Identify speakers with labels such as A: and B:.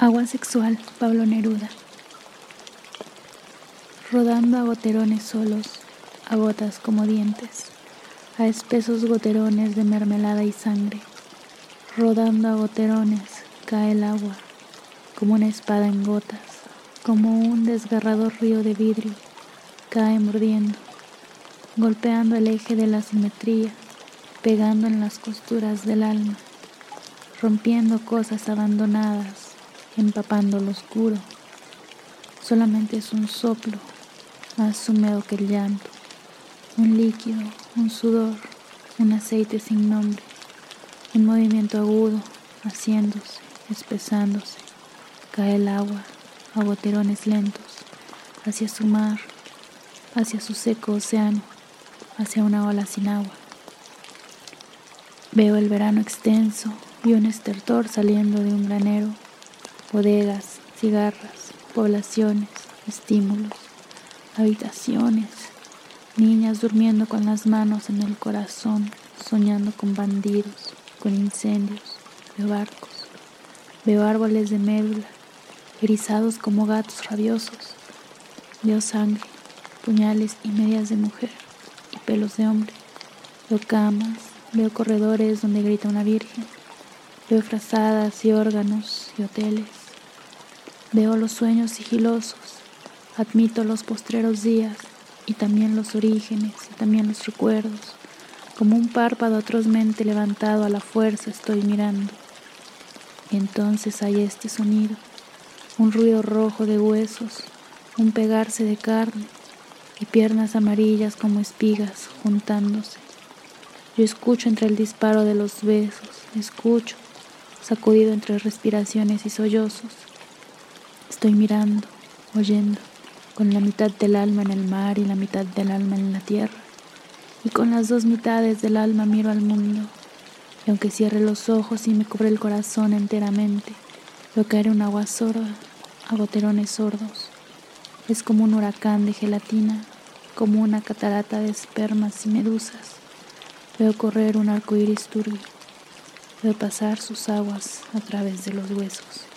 A: Agua sexual, Pablo Neruda. Rodando a goterones solos, a gotas como dientes, a espesos goterones de mermelada y sangre. Rodando a goterones, cae el agua, como una espada en gotas, como un desgarrador río de vidrio, cae mordiendo, golpeando el eje de la simetría, pegando en las costuras del alma, rompiendo cosas abandonadas empapando lo oscuro. Solamente es un soplo más húmedo que el llanto, un líquido, un sudor, un aceite sin nombre, un movimiento agudo, haciéndose, espesándose. Cae el agua a boterones lentos hacia su mar, hacia su seco océano, hacia una ola sin agua. Veo el verano extenso y un estertor saliendo de un granero bodegas, cigarras, poblaciones, estímulos, habitaciones, niñas durmiendo con las manos en el corazón, soñando con bandidos, con incendios, veo barcos, veo árboles de médula, erizados como gatos rabiosos, veo sangre, puñales y medias de mujer y pelos de hombre, veo camas, veo corredores donde grita una virgen, veo frazadas y órganos y hoteles, Veo los sueños sigilosos, admito los postreros días y también los orígenes y también los recuerdos. Como un párpado atrozmente levantado a la fuerza estoy mirando. Y entonces hay este sonido, un ruido rojo de huesos, un pegarse de carne y piernas amarillas como espigas juntándose. Yo escucho entre el disparo de los besos, escucho, sacudido entre respiraciones y sollozos, Estoy mirando, oyendo, con la mitad del alma en el mar y la mitad del alma en la tierra. Y con las dos mitades del alma miro al mundo. Y aunque cierre los ojos y me cubre el corazón enteramente, veo caer un agua sorda a sordos. Es como un huracán de gelatina, como una catarata de espermas y medusas. Veo correr un arco iris turbio. Veo pasar sus aguas a través de los huesos.